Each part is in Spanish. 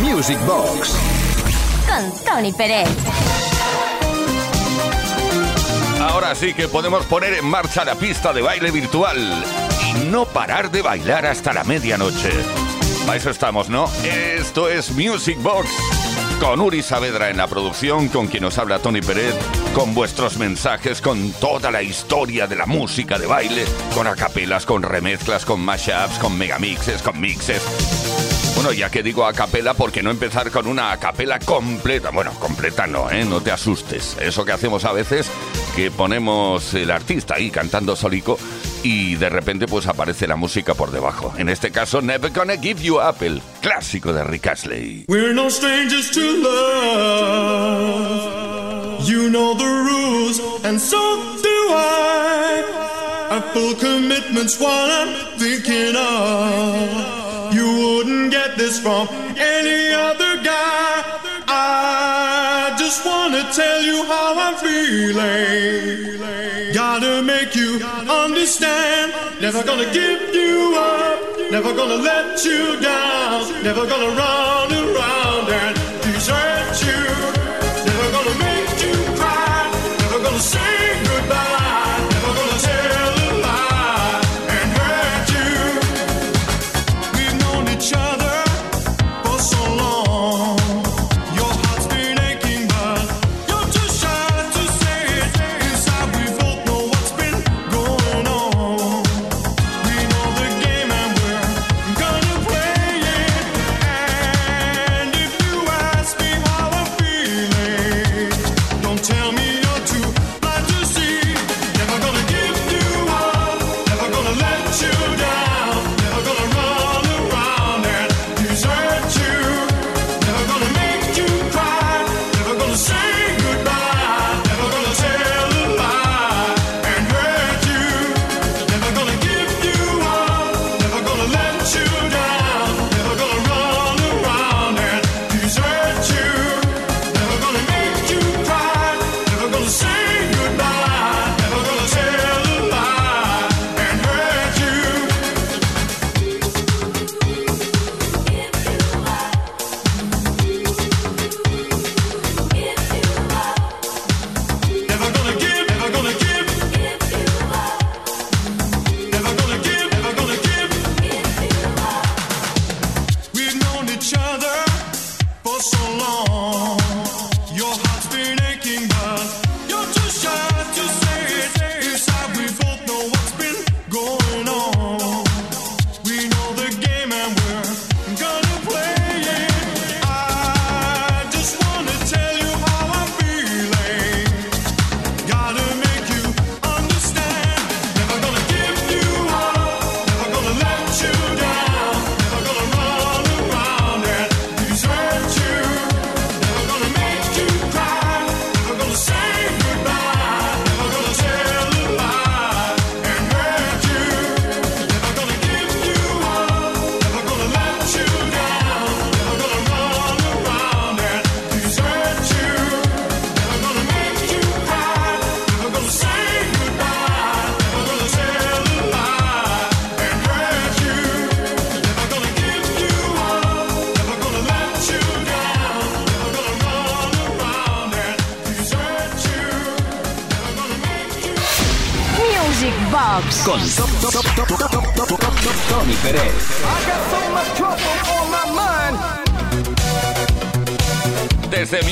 Music Box con Tony Pérez. Ahora sí que podemos poner en marcha la pista de baile virtual y no parar de bailar hasta la medianoche. Para eso estamos, ¿no? Esto es Music Box. Con Uri Saavedra en la producción, con quien nos habla Tony Pérez, con vuestros mensajes, con toda la historia de la música de baile, con acapelas, con remezclas, con mashups, con megamixes, con mixes. Bueno, ya que digo a capela, ¿por qué no empezar con una capela completa? Bueno, completa no, ¿eh? No te asustes. Eso que hacemos a veces, que ponemos el artista ahí cantando solico y de repente pues aparece la música por debajo. En este caso, Never Gonna Give You Up, el clásico de Rick Astley. We're no strangers to love. You know the rules, and so do I. A full commitment's what I'm thinking of. You wouldn't get this from any other guy. I just wanna tell you how I'm feeling. Gotta make you understand. Never gonna give you up. Never gonna let you down. Never gonna run around and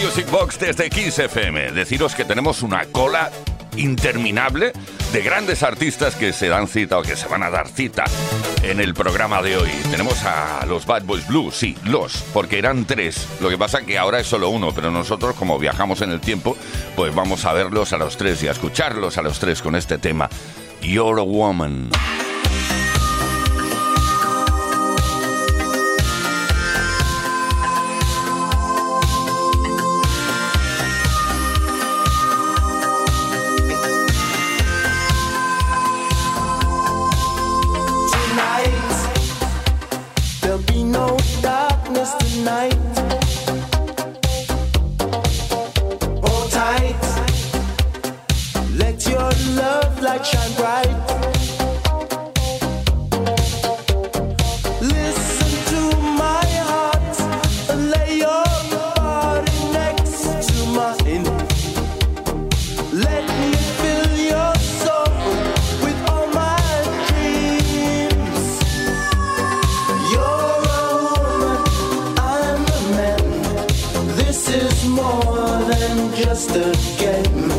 Music Box, desde Kiss FM, deciros que tenemos una cola interminable de grandes artistas que se dan cita o que se van a dar cita en el programa de hoy. Tenemos a los Bad Boys Blue, sí, los, porque eran tres. Lo que pasa que ahora es solo uno, pero nosotros como viajamos en el tiempo, pues vamos a verlos a los tres y a escucharlos a los tres con este tema, You're a Woman. just a game.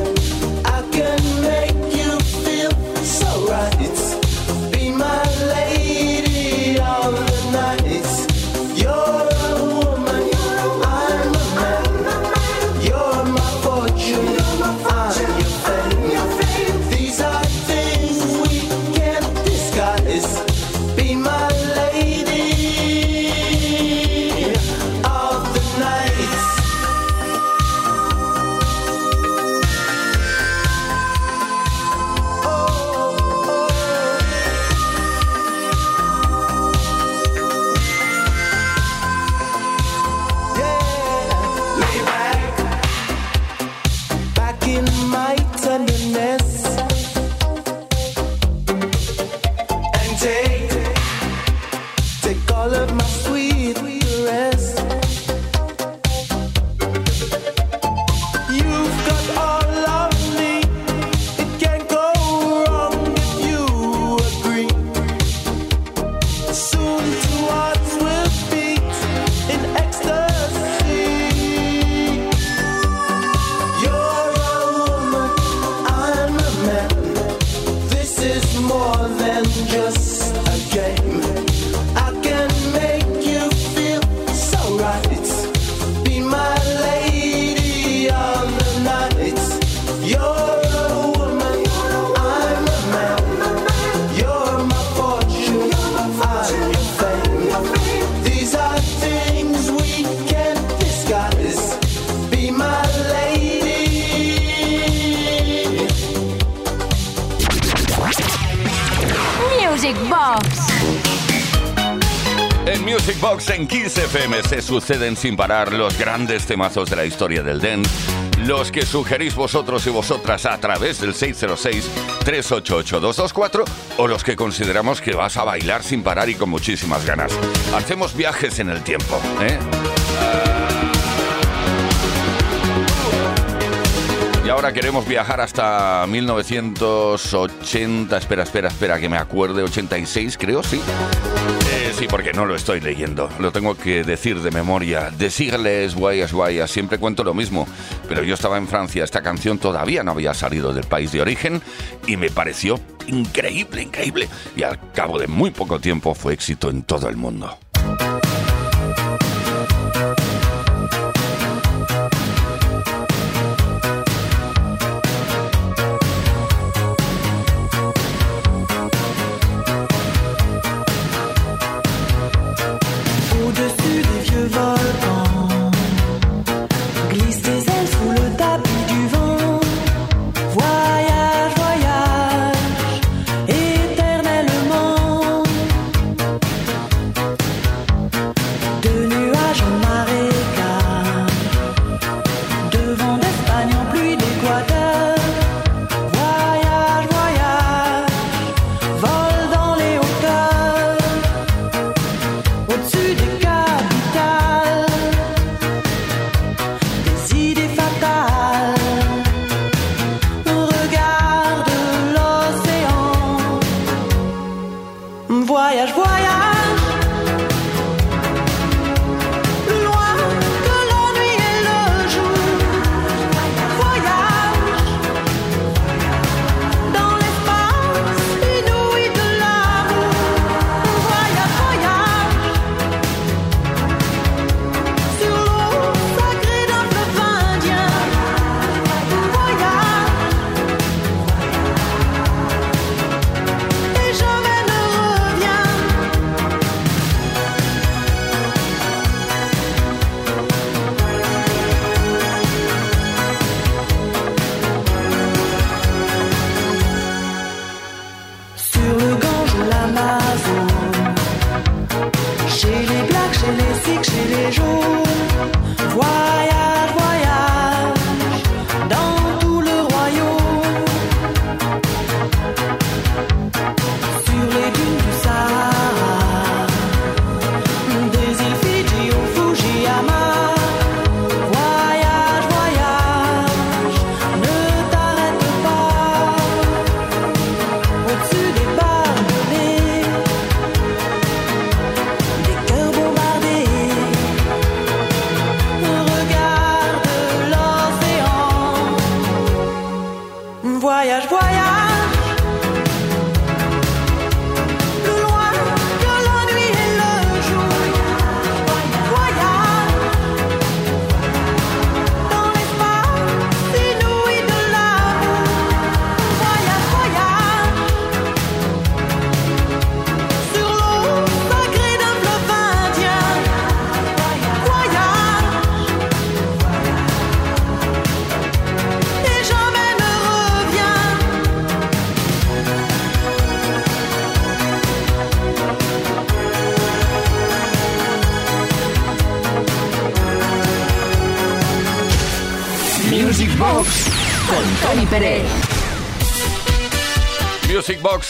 Se suceden sin parar los grandes temazos de la historia del dance, los que sugerís vosotros y vosotras a través del 606-388-224 o los que consideramos que vas a bailar sin parar y con muchísimas ganas. Hacemos viajes en el tiempo, ¿eh? Y ahora queremos viajar hasta 1980, espera, espera, espera, que me acuerde, 86 creo, sí. Sí, porque no lo estoy leyendo, lo tengo que decir de memoria. Decirles guayas guayas, siempre cuento lo mismo, pero yo estaba en Francia, esta canción todavía no había salido del país de origen y me pareció increíble, increíble. Y al cabo de muy poco tiempo fue éxito en todo el mundo.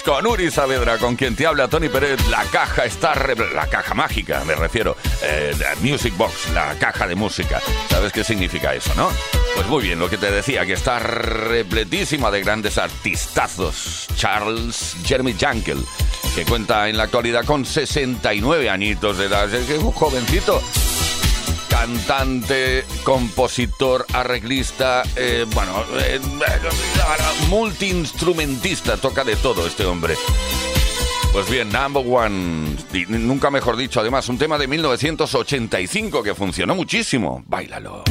Con Uri Saavedra, con quien te habla Tony Pérez. La caja está... La caja mágica, me refiero. Eh, Music Box, la caja de música. ¿Sabes qué significa eso, no? Pues muy bien, lo que te decía, que está repletísima de grandes artistazos. Charles Jeremy Jankel, que cuenta en la actualidad con 69 añitos de edad. Es un jovencito cantante, compositor, arreglista, eh, bueno, eh, multiinstrumentista, toca de todo este hombre. Pues bien, Number One, nunca mejor dicho, además, un tema de 1985 que funcionó muchísimo. Báilalo.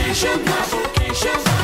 Provocation, provocation.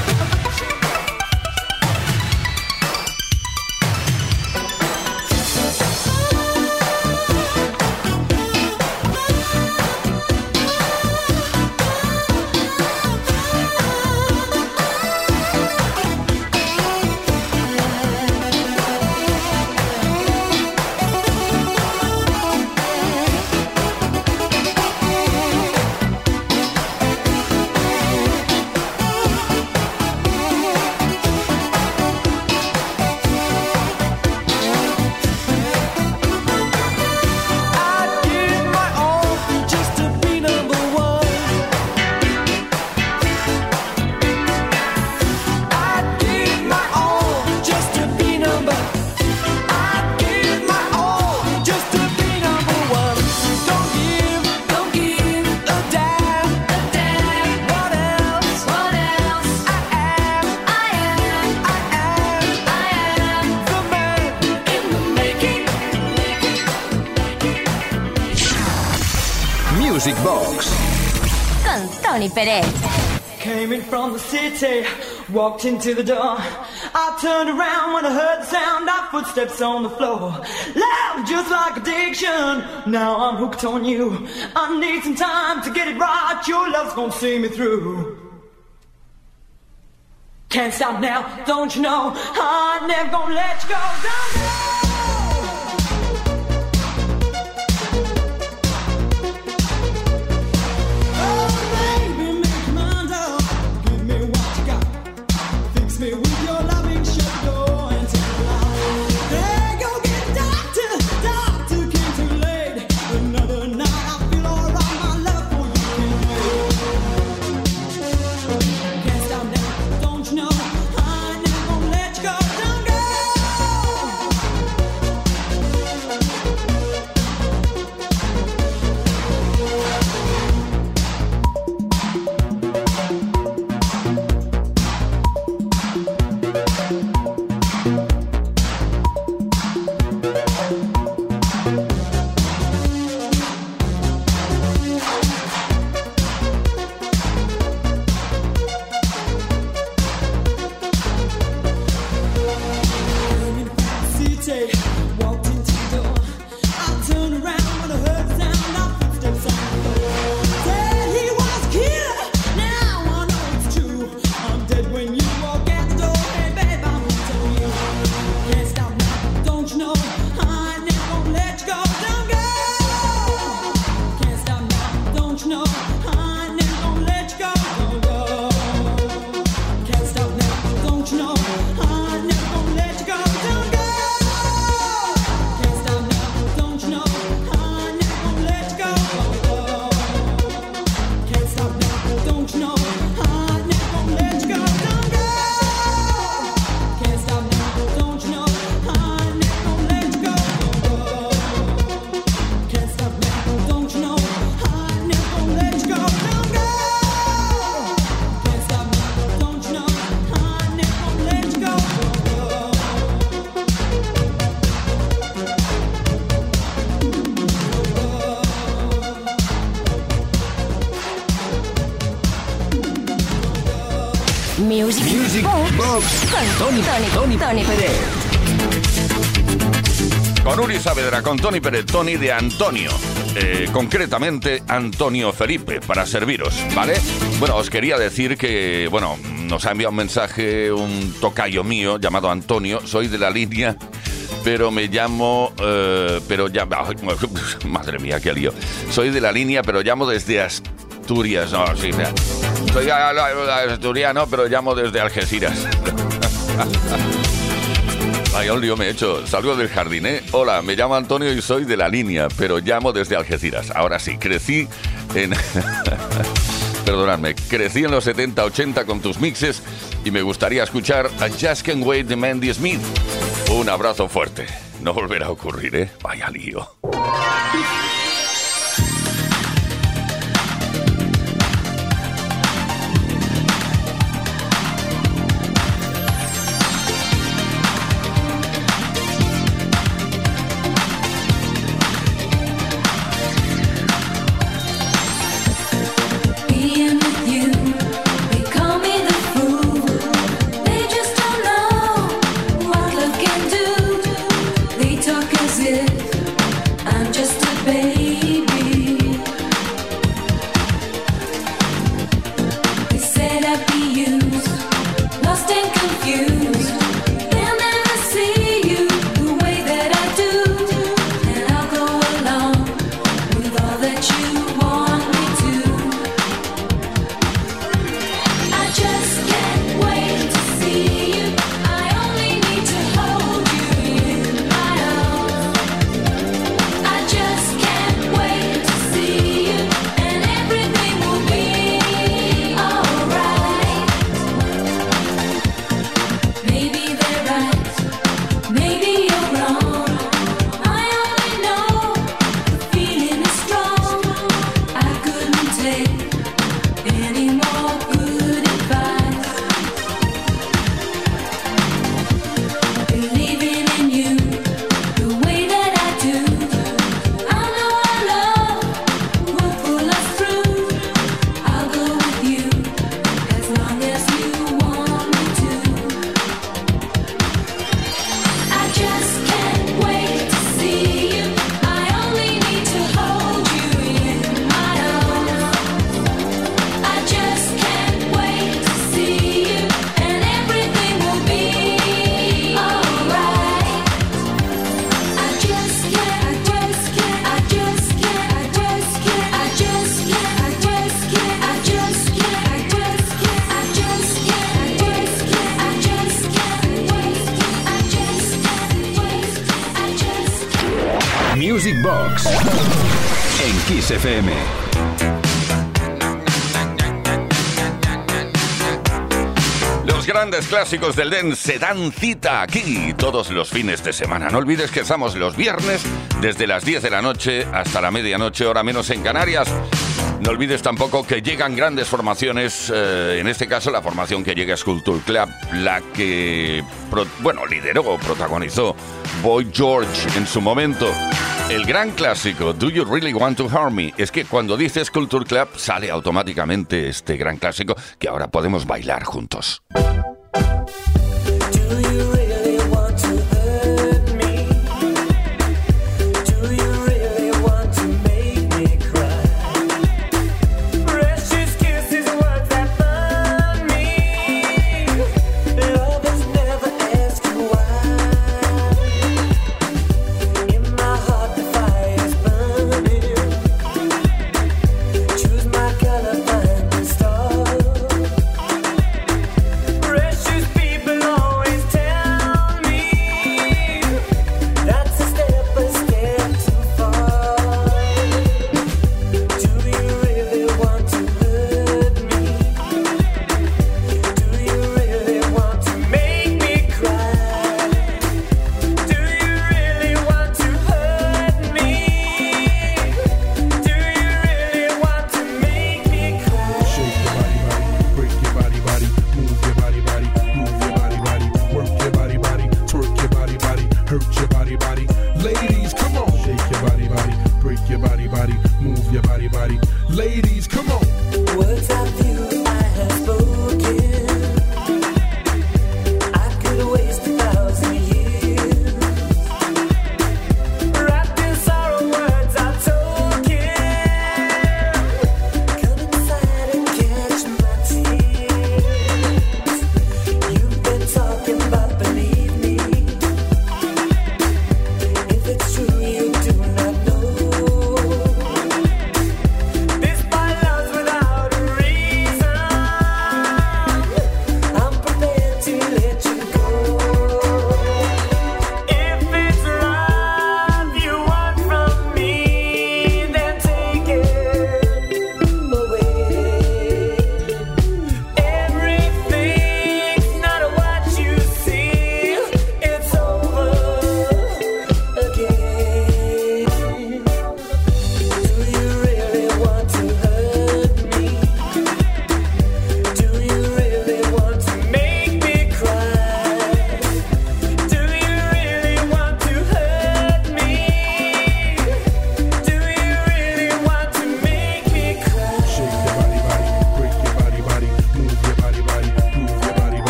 Came in from the city, walked into the door. I turned around when I heard the sound of footsteps on the floor. Loud just like addiction. Now I'm hooked on you. I need some time to get it right. Your love's gonna see me through. Can't stop now, don't you know? I'm never gonna let you go. Music, Music Box Box con Tony, Tony, Tony, Tony Pérez. Con Uri Saavedra, con Tony Pérez, Tony de Antonio. Eh, concretamente, Antonio Felipe, para serviros, ¿vale? Bueno, os quería decir que, bueno, nos ha enviado un mensaje un tocayo mío llamado Antonio. Soy de la línea pero me llamo, eh, pero ya, madre mía, qué lío. Soy de la línea, pero llamo desde Asturias. No, sí, mira. Soy asturiano, pero llamo desde Algeciras. Vaya un lío me he hecho. Salgo del jardín, ¿eh? Hola, me llamo Antonio y soy de la línea, pero llamo desde Algeciras. Ahora sí, crecí en... Perdonadme, crecí en los 70, 80 con tus mixes y me gustaría escuchar a Just Wait de Mandy Smith. Un abrazo fuerte. No volverá a ocurrir, ¿eh? Vaya lío. Grandes clásicos del dance se dan cita aquí todos los fines de semana. No olvides que estamos los viernes desde las 10 de la noche hasta la medianoche, hora menos en Canarias. No olvides tampoco que llegan grandes formaciones, eh, en este caso la formación que llega a Sculpture Club, la que, pro- bueno, lideró protagonizó Boy George en su momento. El gran clásico, Do You Really Want to Harm Me? Es que cuando dices Culture Club sale automáticamente este gran clásico que ahora podemos bailar juntos.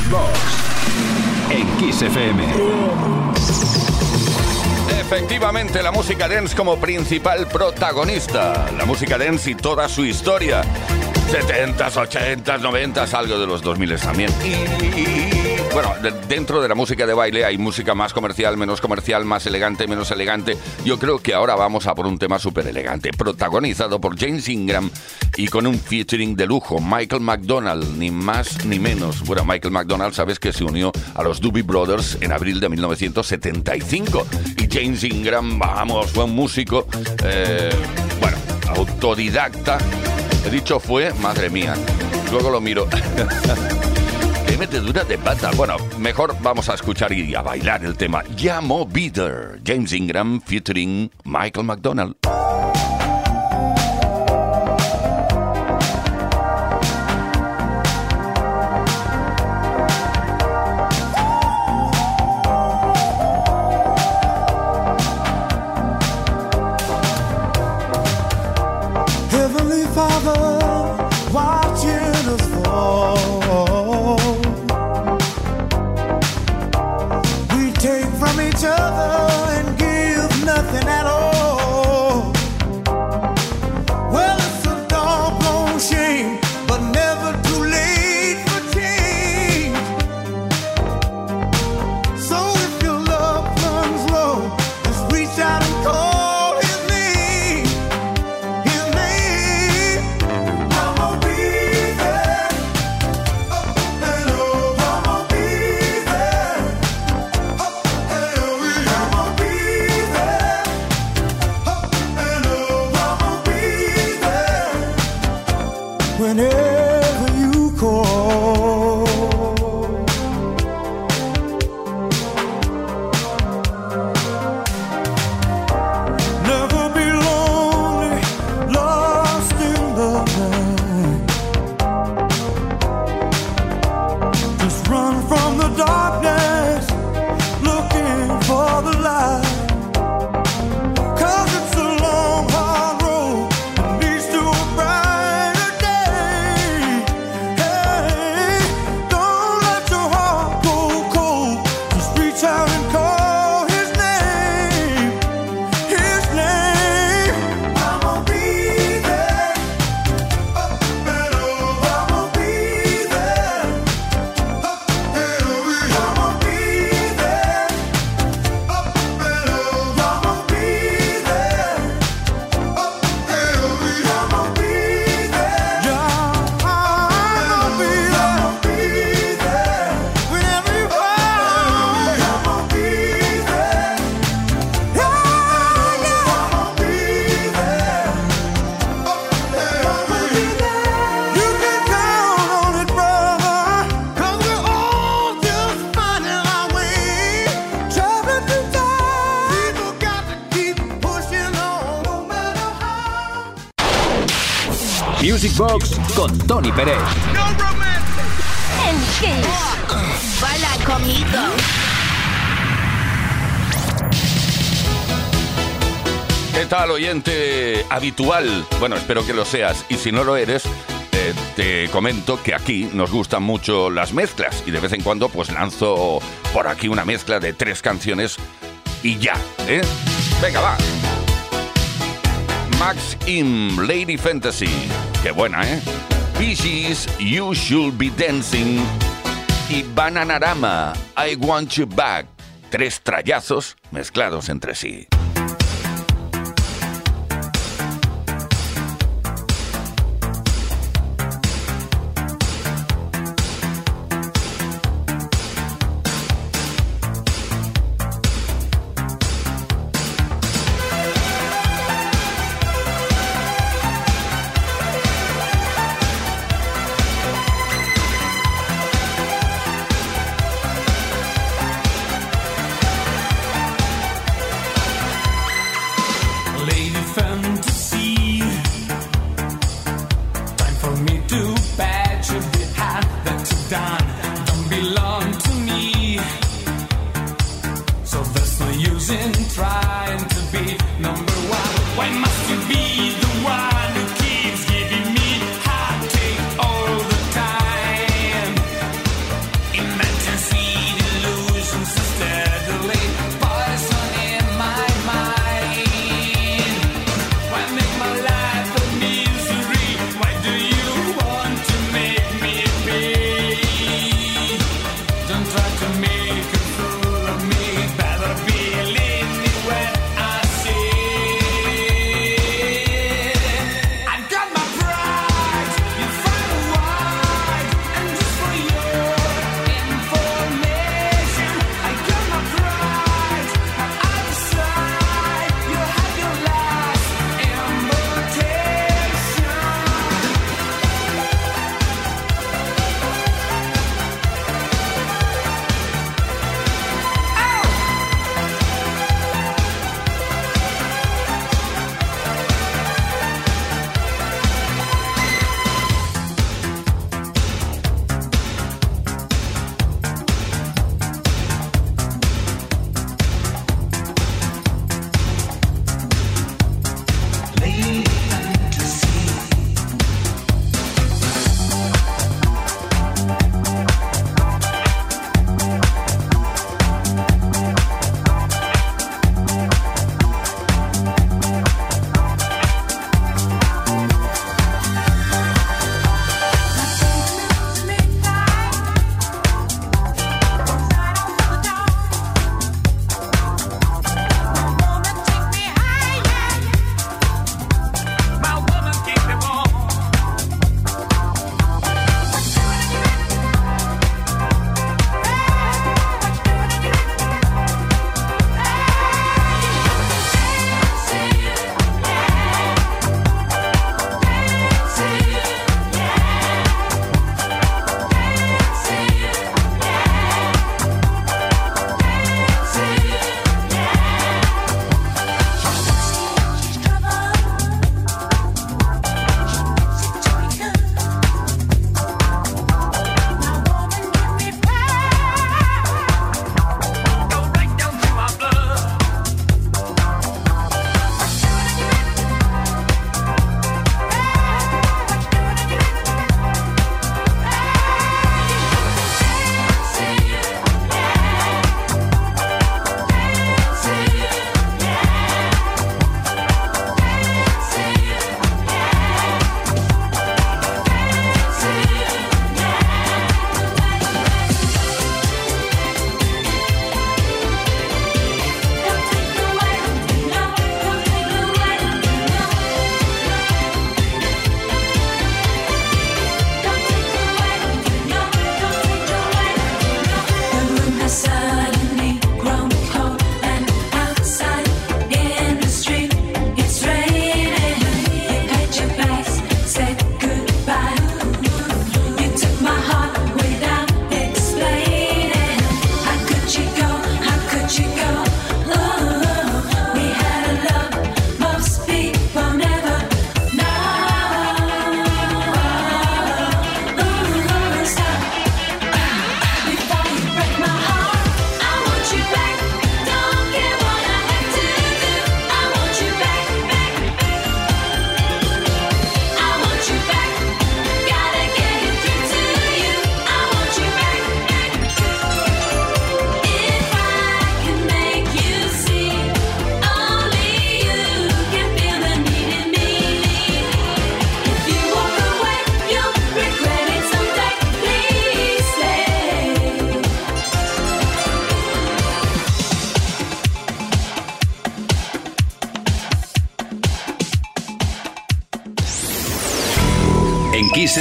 Box en Kiss FM. Efectivamente, la música dance como principal protagonista. La música dance y toda su historia. 70s, 80s, 90s, algo de los 2000 también. Y, bueno, de- dentro de la música de baile hay música más comercial, menos comercial, más elegante, menos elegante. Yo creo que ahora vamos a por un tema súper elegante, protagonizado por James Ingram y con un featuring de lujo, Michael McDonald, ni más ni menos. Bueno, Michael McDonald, sabes que se unió a los Doobie Brothers en abril de 1975. Y James Ingram, vamos, fue un músico, eh, bueno, autodidacta. He dicho fue, madre mía. Luego lo miro. De pata. Bueno, mejor vamos a escuchar y a bailar el tema Llamo Bitter. James Ingram featuring Michael McDonald. Music Box con Tony Pérez. En Kiss. Baila conmigo. ¿Qué tal, oyente habitual? Bueno, espero que lo seas. Y si no lo eres, eh, te comento que aquí nos gustan mucho las mezclas. Y de vez en cuando, pues lanzo por aquí una mezcla de tres canciones y ya, ¿eh? Venga, va. Max Im, Lady Fantasy. Qué buena, ¿eh? Bee Gees, You Should Be Dancing. Y Bananarama, I Want You Back. Tres trallazos mezclados entre sí.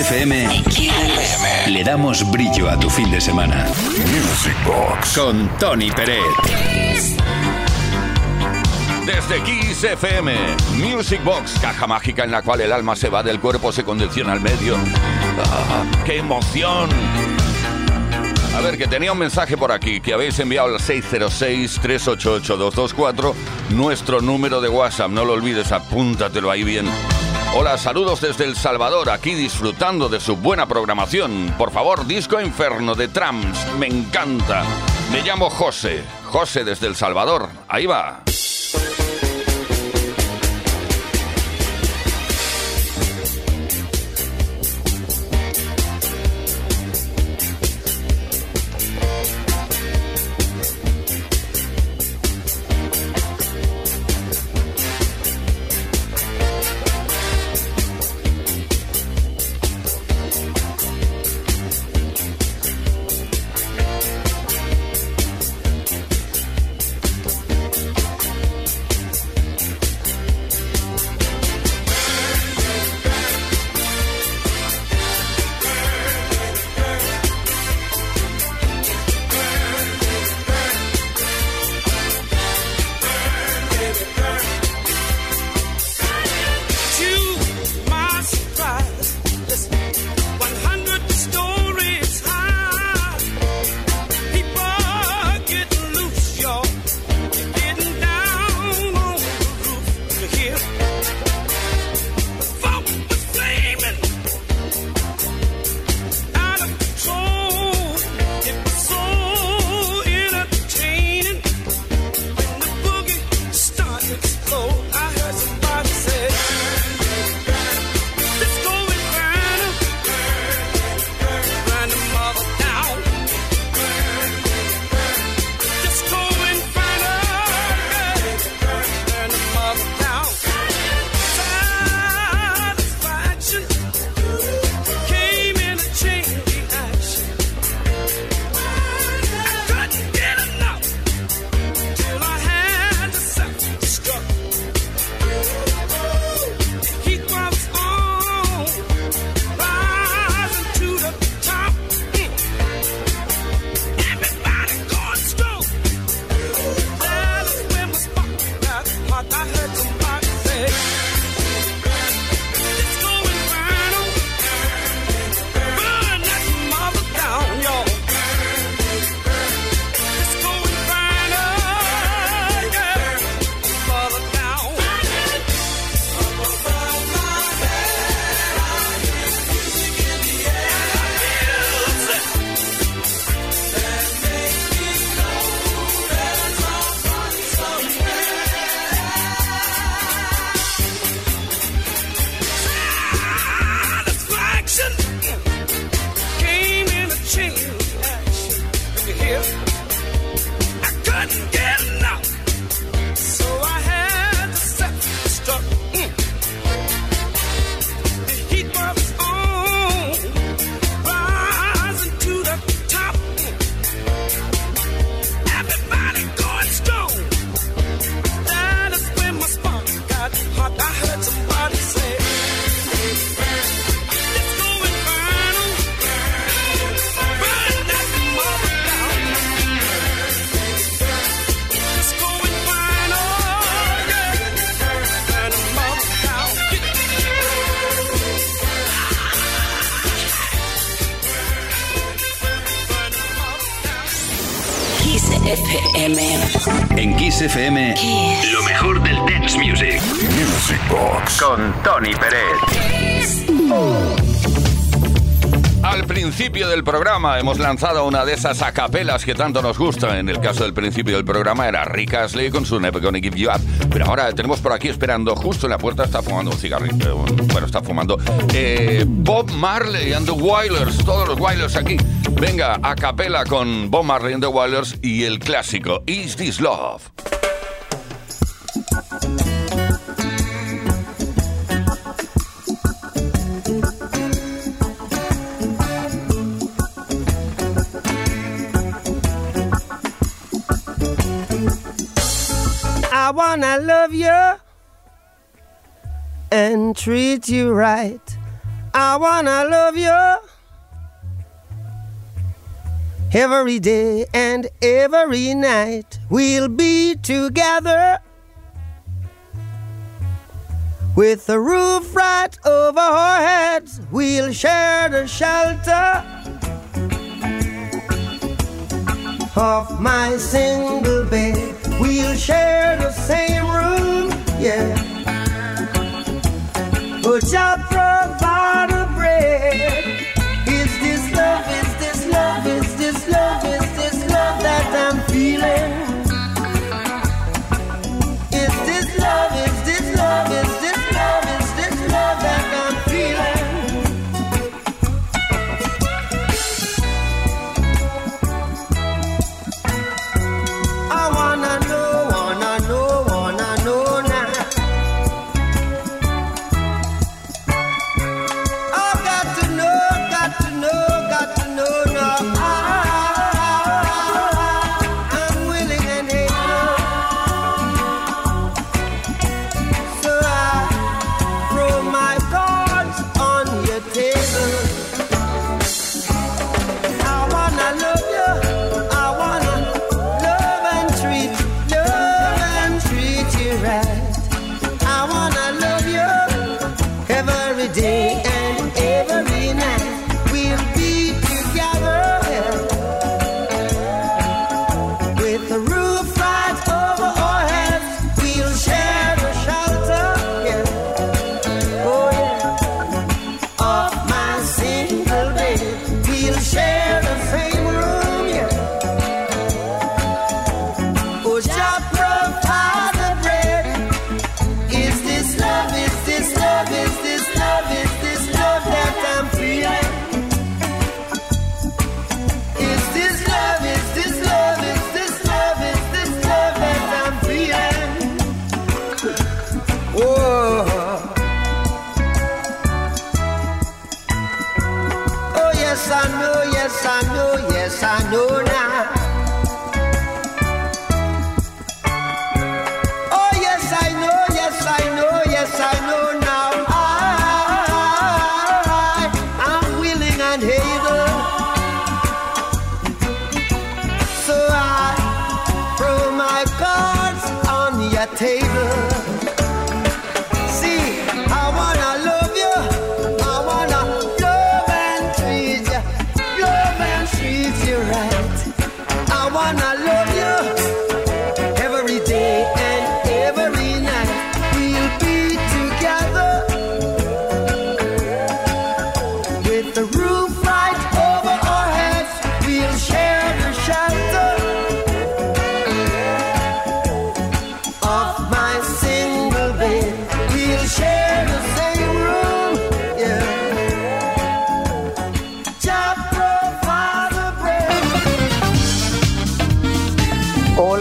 FM le damos brillo a tu fin de semana. Music Box con Tony Pérez. Desde Kiss FM, Music Box, caja mágica en la cual el alma se va del cuerpo, se condiciona al medio. ¡Ah, ¡Qué emoción! A ver, que tenía un mensaje por aquí que habéis enviado al 606-388-224, nuestro número de WhatsApp. No lo olvides, apúntatelo ahí bien. Hola, saludos desde El Salvador, aquí disfrutando de su buena programación. Por favor, Disco Inferno de Trams, me encanta. Me llamo José, José desde El Salvador. Ahí va. Programa hemos lanzado una de esas acapelas que tanto nos gusta. En el caso del principio del programa era Rick Astley con su Never Gonna Give You Up. Pero ahora tenemos por aquí esperando, justo en la puerta, está fumando un cigarrillo. Bueno, está fumando. eh, Bob Marley and the Wailers, todos los Wailers aquí. Venga, acapela con Bob Marley and the Wailers y el clásico Is This Love. I wanna love you and treat you right. I wanna love you every day and every night. We'll be together with the roof right over our heads. We'll share the shelter of my single bed. We'll share the same room, yeah. But you provide a bread. Is this love?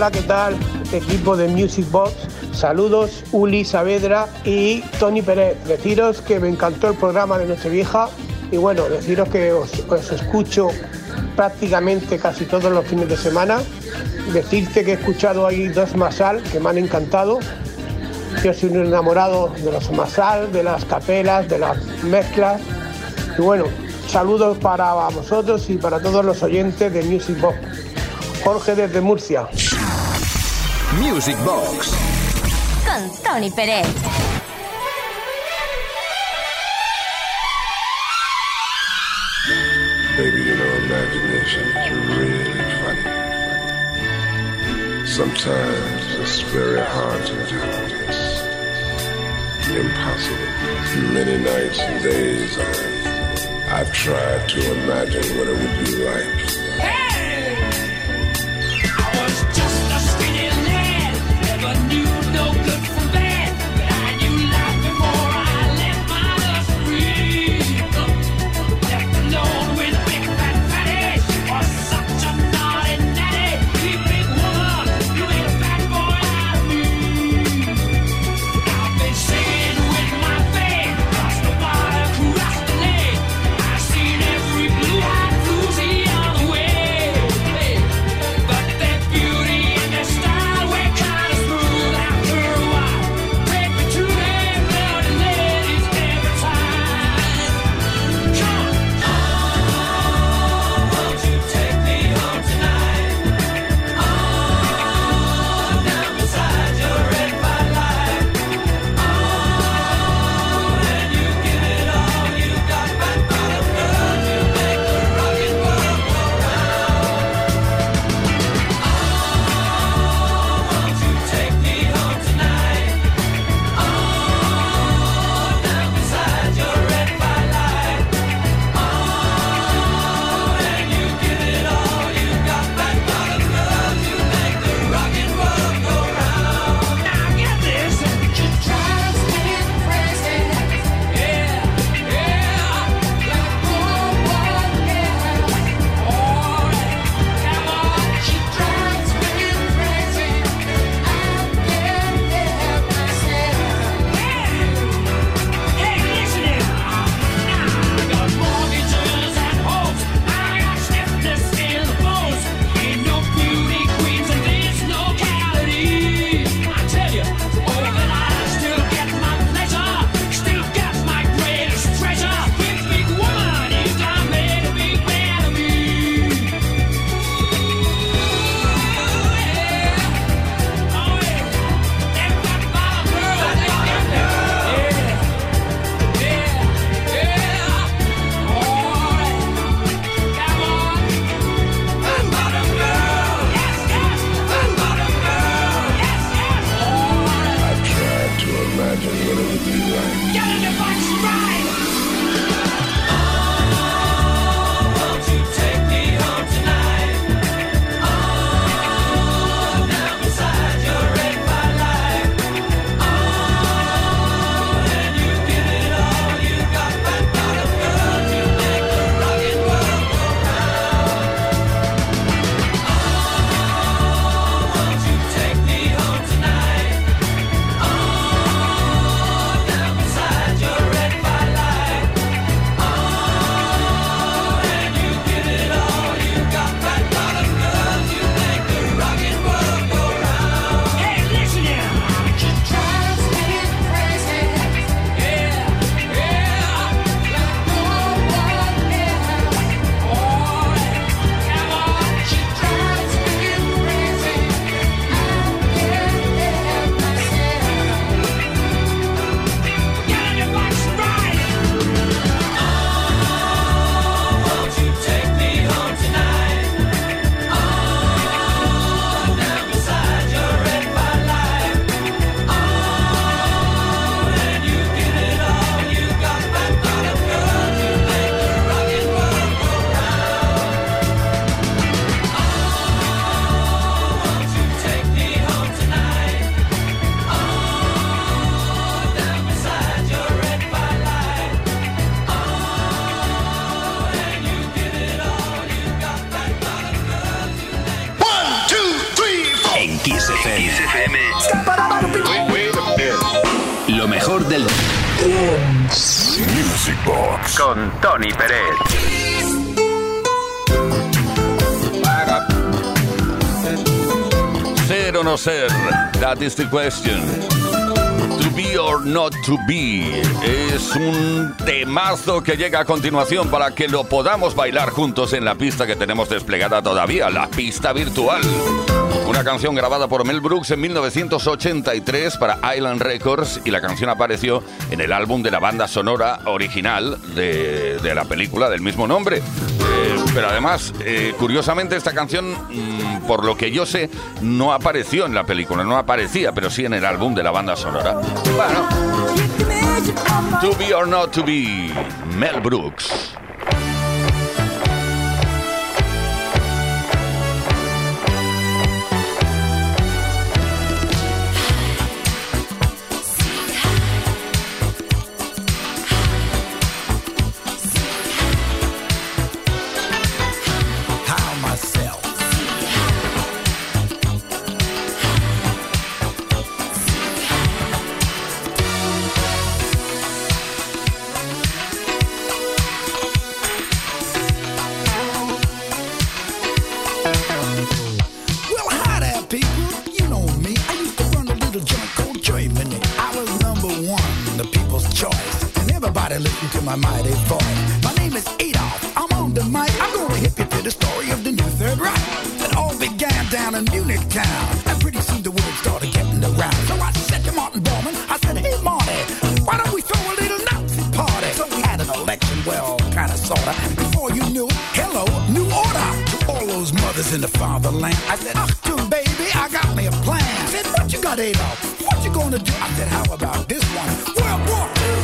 Hola, ¿qué tal? Equipo de Music Box. Saludos, Uli Saavedra y Tony Pérez. Deciros que me encantó el programa de Nochevieja y bueno, deciros que os, escucho prácticamente casi todos los fines de semana. Decirte que he escuchado ahí dos Masal que me han encantado. Yo soy un enamorado de los Masal, de las capelas, de las mezclas. Y bueno, saludos para vosotros y para todos los oyentes de Music Box. Jorge desde Murcia. Music Box. Con Tony Pérez. Baby, you know, imagination is really funny. Sometimes it's very hard to do. It's impossible. Many nights and days I, I've tried to imagine what it would be like. Con Tony Pérez. Ser o no ser, that is the question. To be or not to be es un temazo que llega a continuación para que lo podamos bailar juntos en la pista que tenemos desplegada todavía, la pista virtual. Una canción grabada por Mel Brooks en 1983 para Island Records y la canción apareció en el álbum de la banda sonora original de, la película del mismo nombre. Eh, pero además, eh, curiosamente, esta canción, mm, por lo que yo sé, no apareció en la película, no aparecía, pero sí en el álbum de la banda sonora. Bueno, To Be or Not to Be, Mel Brooks. collection, well, kinda sorta. Before you knew, hello, new order. To all those mothers in the fatherland, I said, Achtung, baby, I got me a plan. I said, what you got, Adolf? What you gonna do? I said, how about this one? World War II.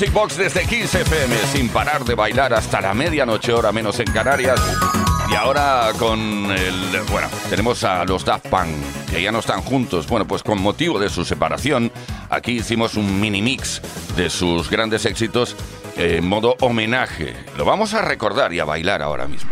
Music Box desde 15 FM, sin parar de bailar hasta la medianoche, hora menos en Canarias. Y ahora con el. Bueno, tenemos a los Daft Punk, que ya no están juntos. Bueno, pues con motivo de su separación, aquí hicimos un mini mix de sus grandes éxitos en modo homenaje. Lo vamos a recordar y a bailar ahora mismo.